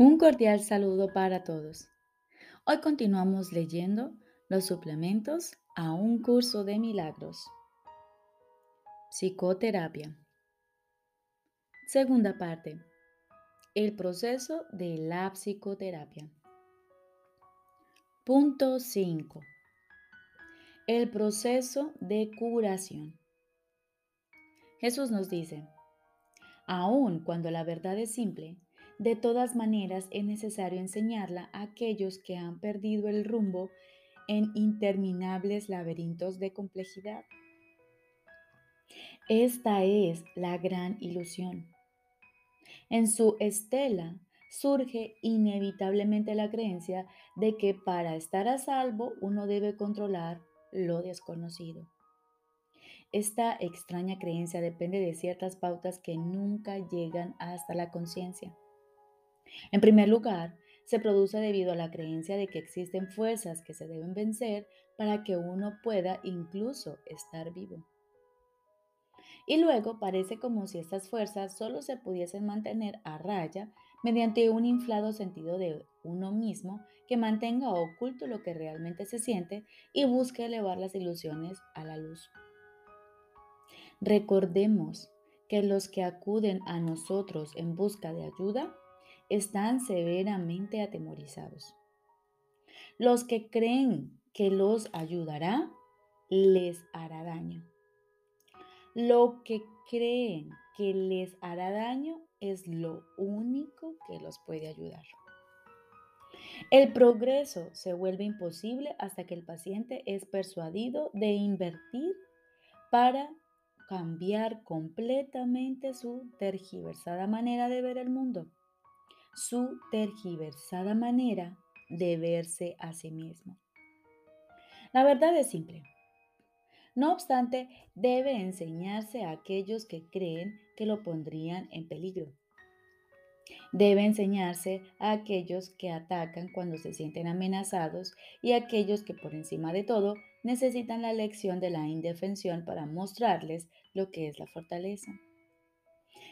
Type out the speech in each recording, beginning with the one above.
Un cordial saludo para todos. Hoy continuamos leyendo los suplementos a un curso de milagros. Psicoterapia. Segunda parte. El proceso de la psicoterapia. Punto 5. El proceso de curación. Jesús nos dice, aun cuando la verdad es simple, de todas maneras, es necesario enseñarla a aquellos que han perdido el rumbo en interminables laberintos de complejidad. Esta es la gran ilusión. En su estela surge inevitablemente la creencia de que para estar a salvo uno debe controlar lo desconocido. Esta extraña creencia depende de ciertas pautas que nunca llegan hasta la conciencia. En primer lugar, se produce debido a la creencia de que existen fuerzas que se deben vencer para que uno pueda incluso estar vivo. Y luego parece como si estas fuerzas solo se pudiesen mantener a raya mediante un inflado sentido de uno mismo que mantenga oculto lo que realmente se siente y busque elevar las ilusiones a la luz. Recordemos que los que acuden a nosotros en busca de ayuda están severamente atemorizados. Los que creen que los ayudará, les hará daño. Lo que creen que les hará daño es lo único que los puede ayudar. El progreso se vuelve imposible hasta que el paciente es persuadido de invertir para cambiar completamente su tergiversada manera de ver el mundo su tergiversada manera de verse a sí mismo. La verdad es simple. No obstante, debe enseñarse a aquellos que creen que lo pondrían en peligro. Debe enseñarse a aquellos que atacan cuando se sienten amenazados y a aquellos que por encima de todo necesitan la lección de la indefensión para mostrarles lo que es la fortaleza.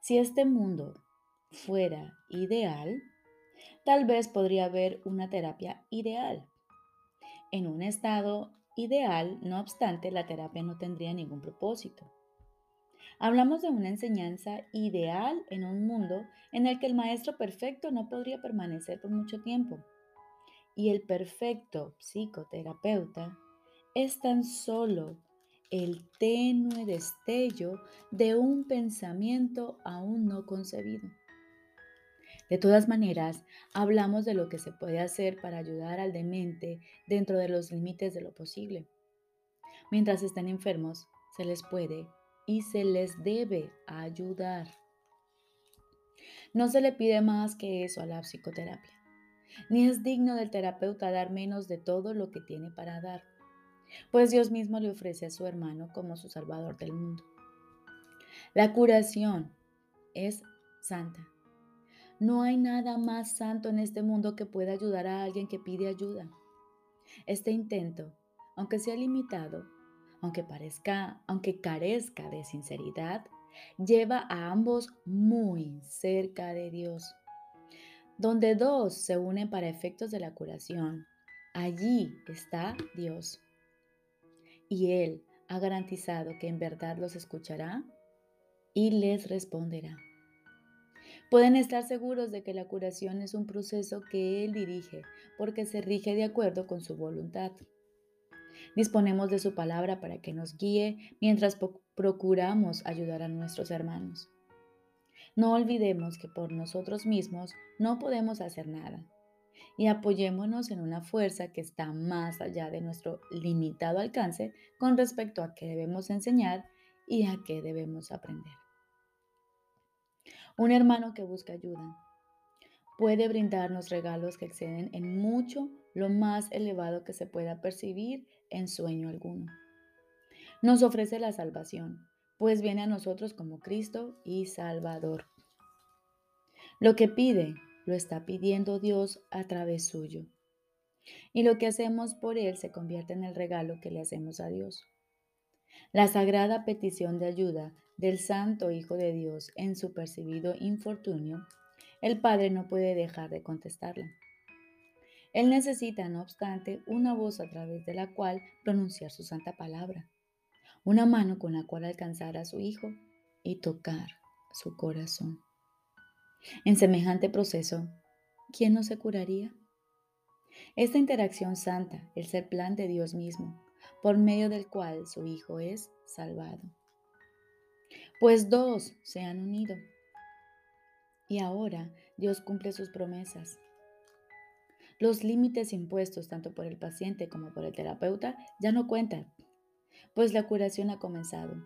Si este mundo fuera ideal, tal vez podría haber una terapia ideal. En un estado ideal, no obstante, la terapia no tendría ningún propósito. Hablamos de una enseñanza ideal en un mundo en el que el maestro perfecto no podría permanecer por mucho tiempo. Y el perfecto psicoterapeuta es tan solo el tenue destello de un pensamiento aún no concebido. De todas maneras, hablamos de lo que se puede hacer para ayudar al demente dentro de los límites de lo posible. Mientras están enfermos, se les puede y se les debe ayudar. No se le pide más que eso a la psicoterapia, ni es digno del terapeuta dar menos de todo lo que tiene para dar, pues Dios mismo le ofrece a su hermano como su salvador del mundo. La curación es santa no hay nada más santo en este mundo que pueda ayudar a alguien que pide ayuda. Este intento, aunque sea limitado, aunque parezca, aunque carezca de sinceridad, lleva a ambos muy cerca de Dios. Donde dos se unen para efectos de la curación, allí está Dios. Y Él ha garantizado que en verdad los escuchará y les responderá. Pueden estar seguros de que la curación es un proceso que Él dirige porque se rige de acuerdo con su voluntad. Disponemos de su palabra para que nos guíe mientras procuramos ayudar a nuestros hermanos. No olvidemos que por nosotros mismos no podemos hacer nada y apoyémonos en una fuerza que está más allá de nuestro limitado alcance con respecto a qué debemos enseñar y a qué debemos aprender. Un hermano que busca ayuda puede brindarnos regalos que exceden en mucho lo más elevado que se pueda percibir en sueño alguno. Nos ofrece la salvación, pues viene a nosotros como Cristo y Salvador. Lo que pide, lo está pidiendo Dios a través suyo. Y lo que hacemos por Él se convierte en el regalo que le hacemos a Dios. La sagrada petición de ayuda del Santo Hijo de Dios en su percibido infortunio El padre no puede dejar de contestarla. Él necesita, no obstante, una voz a través de la cual pronunciar su santa palabra, una mano con la cual alcanzar a su hijo y tocar su corazón. En semejante proceso, ¿quién no se curaría? Esta interacción santa es el plan de Dios mismo, por medio del cual su Hijo es salvado. Pues dos se han unido. Y ahora Dios cumple sus promesas. Los límites impuestos tanto por el paciente como por el terapeuta ya no cuentan, pues la curación ha comenzado.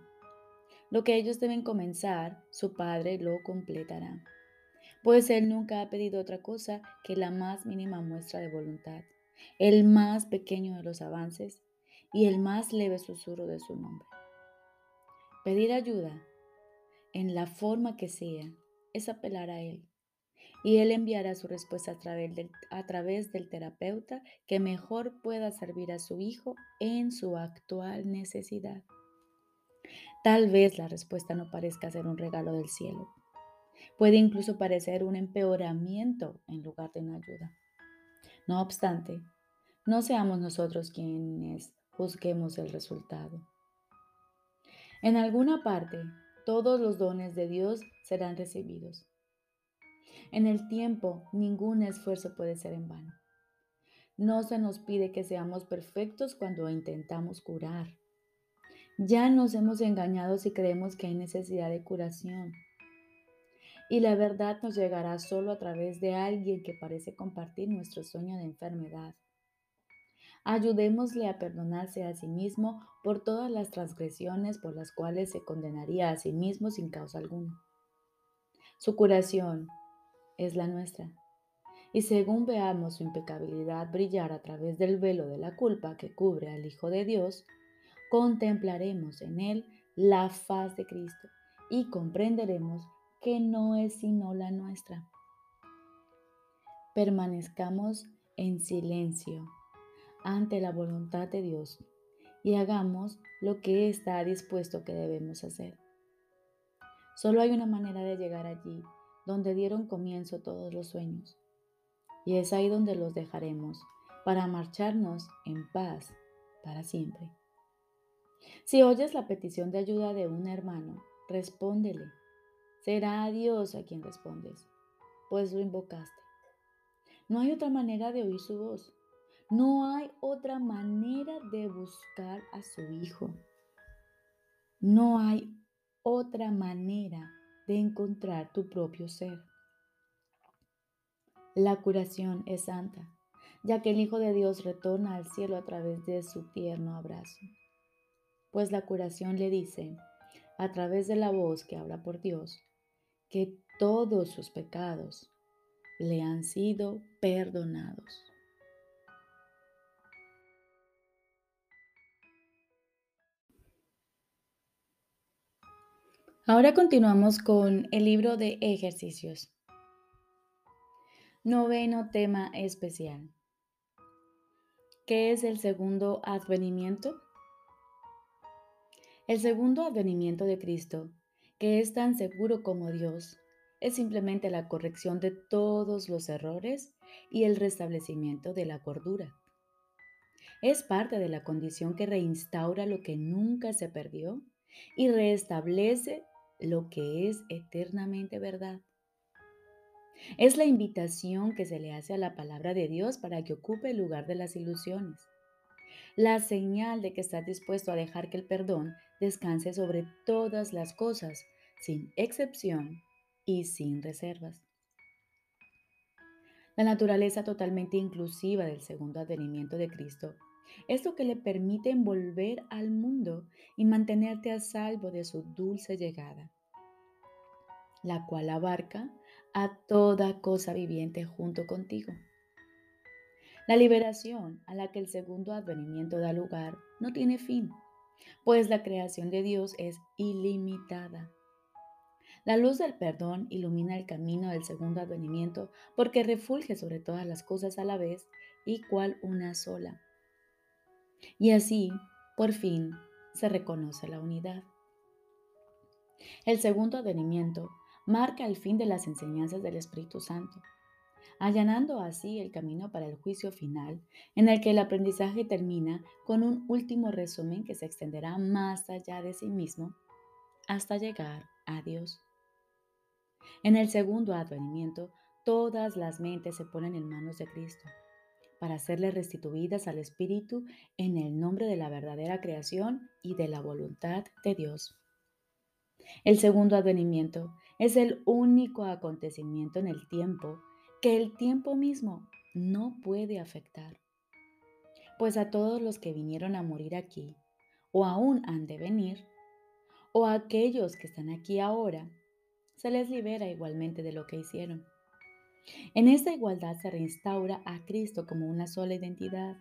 Lo que ellos deben comenzar, su Padre lo completará pues Él nunca ha pedido otra cosa que la más mínima muestra de voluntad, el más pequeño de los avances y el más leve susurro de su nombre. Pedir ayuda, en la forma que sea, es apelar a Él, y Él enviará su respuesta a través, del, a través del terapeuta que mejor pueda servir a su hijo en su actual necesidad. Tal vez la respuesta no parezca ser un regalo del cielo, Puede incluso parecer un empeoramiento en lugar de una ayuda. No obstante, no seamos nosotros quienes juzguemos el resultado. En alguna parte, todos los dones de Dios serán recibidos. En el tiempo, ningún esfuerzo puede ser en vano. No se nos pide que seamos perfectos cuando intentamos curar. Ya nos hemos engañado si creemos que hay necesidad de curación y la verdad nos llegará solo a través de alguien que parece compartir nuestro sueño de enfermedad. Ayudémosle a perdonarse a sí mismo por todas las transgresiones por las cuales se condenaría a sí mismo sin causa alguna. Su curación es la nuestra. Y según veamos su impecabilidad brillar a través del velo de la culpa que cubre al Hijo de Dios, contemplaremos en él la faz de Cristo y comprenderemos que no es sino la nuestra. Permanezcamos en silencio ante la voluntad de Dios y hagamos lo que está dispuesto que debemos hacer. Solo hay una manera de llegar allí donde dieron comienzo todos los sueños, y es ahí donde los dejaremos para marcharnos en paz para siempre. Si oyes la petición de ayuda de un hermano, respóndele Será a Dios a quien respondes, pues lo invocaste. No hay otra manera de oír su voz. No hay otra manera de buscar a su Hijo. No hay otra manera de encontrar tu propio ser. La curación es santa, ya que el Hijo de Dios retorna al cielo a través de su tierno abrazo. Pues la curación le dice, a través de la voz que habla por Dios, que todos sus pecados le han sido perdonados. Ahora continuamos con el libro de ejercicios. Noveno tema especial. ¿Qué es el segundo advenimiento? El segundo advenimiento de Cristo que es tan seguro como Dios, es simplemente la corrección de todos los errores y el restablecimiento de la cordura. Es parte de la condición que reinstaura lo que nunca se perdió y restablece lo que es eternamente verdad. Es la invitación que se le hace a la palabra de Dios para que ocupe el lugar de las ilusiones. La señal de que estás dispuesto a dejar que el perdón descanse sobre todas las cosas sin excepción y sin reservas. La naturaleza totalmente inclusiva del segundo advenimiento de Cristo es lo que le permite envolver al mundo y mantenerte a salvo de su dulce llegada, la cual abarca a toda cosa viviente junto contigo. La liberación a la que el segundo advenimiento da lugar no tiene fin, pues la creación de Dios es ilimitada la luz del perdón ilumina el camino del segundo advenimiento porque refulge sobre todas las cosas a la vez y cual una sola. Y así, por fin, se reconoce la unidad. El segundo advenimiento marca el fin de las enseñanzas del Espíritu Santo, allanando así el camino para el juicio final, en el que el aprendizaje termina con un último resumen que se extenderá más allá de sí mismo hasta llegar a Dios. En el segundo advenimiento, todas las mentes se ponen en manos de Cristo para serle restituidas al Espíritu en el nombre de la verdadera creación y de la voluntad de Dios. El segundo advenimiento es el único acontecimiento en el tiempo que el tiempo mismo no puede afectar. Pues a todos los que vinieron a morir aquí, o aún han de venir, o a aquellos que están aquí ahora, se les libera igualmente de lo que hicieron. En esta igualdad se reinstaura a Cristo como una sola identidad,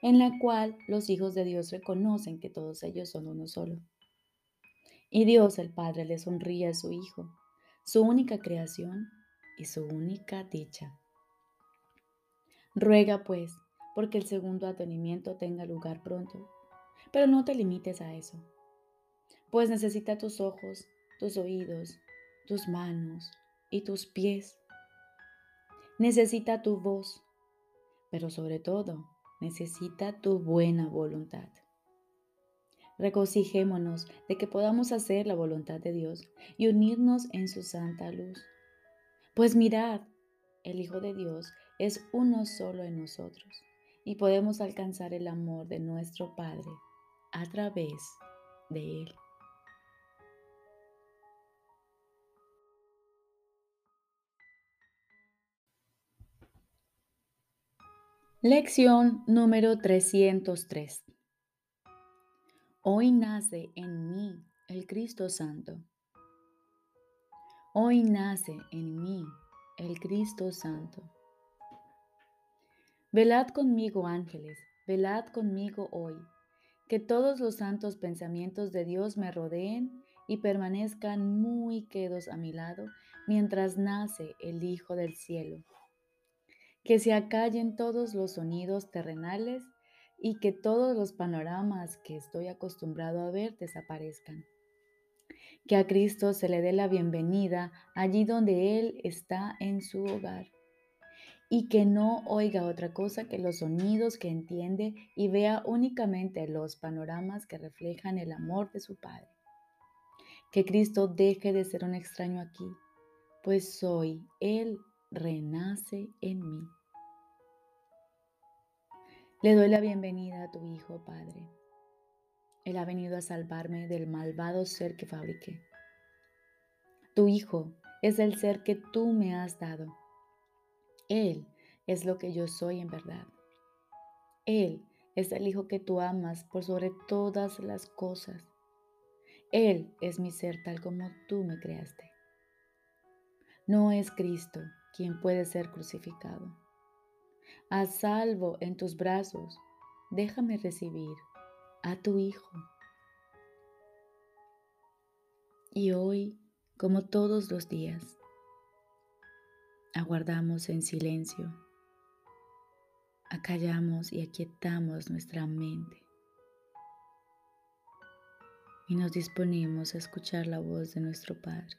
en la cual los hijos de Dios reconocen que todos ellos son uno solo. Y Dios el Padre le sonríe a su Hijo, su única creación y su única dicha. Ruega pues, porque el segundo atenimiento tenga lugar pronto, pero no te limites a eso, pues necesita tus ojos, tus oídos, tus manos y tus pies necesita tu voz, pero sobre todo necesita tu buena voluntad. Regocijémonos de que podamos hacer la voluntad de Dios y unirnos en su santa luz. Pues mirad, el Hijo de Dios es uno solo en nosotros y podemos alcanzar el amor de nuestro Padre a través de Él. Lección número 303. Hoy nace en mí el Cristo Santo. Hoy nace en mí el Cristo Santo. Velad conmigo, ángeles, velad conmigo hoy, que todos los santos pensamientos de Dios me rodeen y permanezcan muy quedos a mi lado mientras nace el Hijo del cielo que se acallen todos los sonidos terrenales y que todos los panoramas que estoy acostumbrado a ver desaparezcan. Que a Cristo se le dé la bienvenida allí donde Él está en su hogar y que no oiga otra cosa que los sonidos que entiende y vea únicamente los panoramas que reflejan el amor de su Padre. Que Cristo deje de ser un extraño aquí, pues soy Él renace en mí. Le doy la bienvenida a tu Hijo, Padre. Él ha venido a salvarme del malvado ser que fabriqué. Tu Hijo es el ser que tú me has dado. Él es lo que yo soy en verdad. Él es el Hijo que tú amas por sobre todas las cosas. Él es mi ser tal como tú me creaste. No es Cristo quien puede ser crucificado. A salvo en tus brazos, déjame recibir a tu Hijo. Y hoy, como todos los días, aguardamos en silencio, acallamos y aquietamos nuestra mente y nos disponemos a escuchar la voz de nuestro Padre.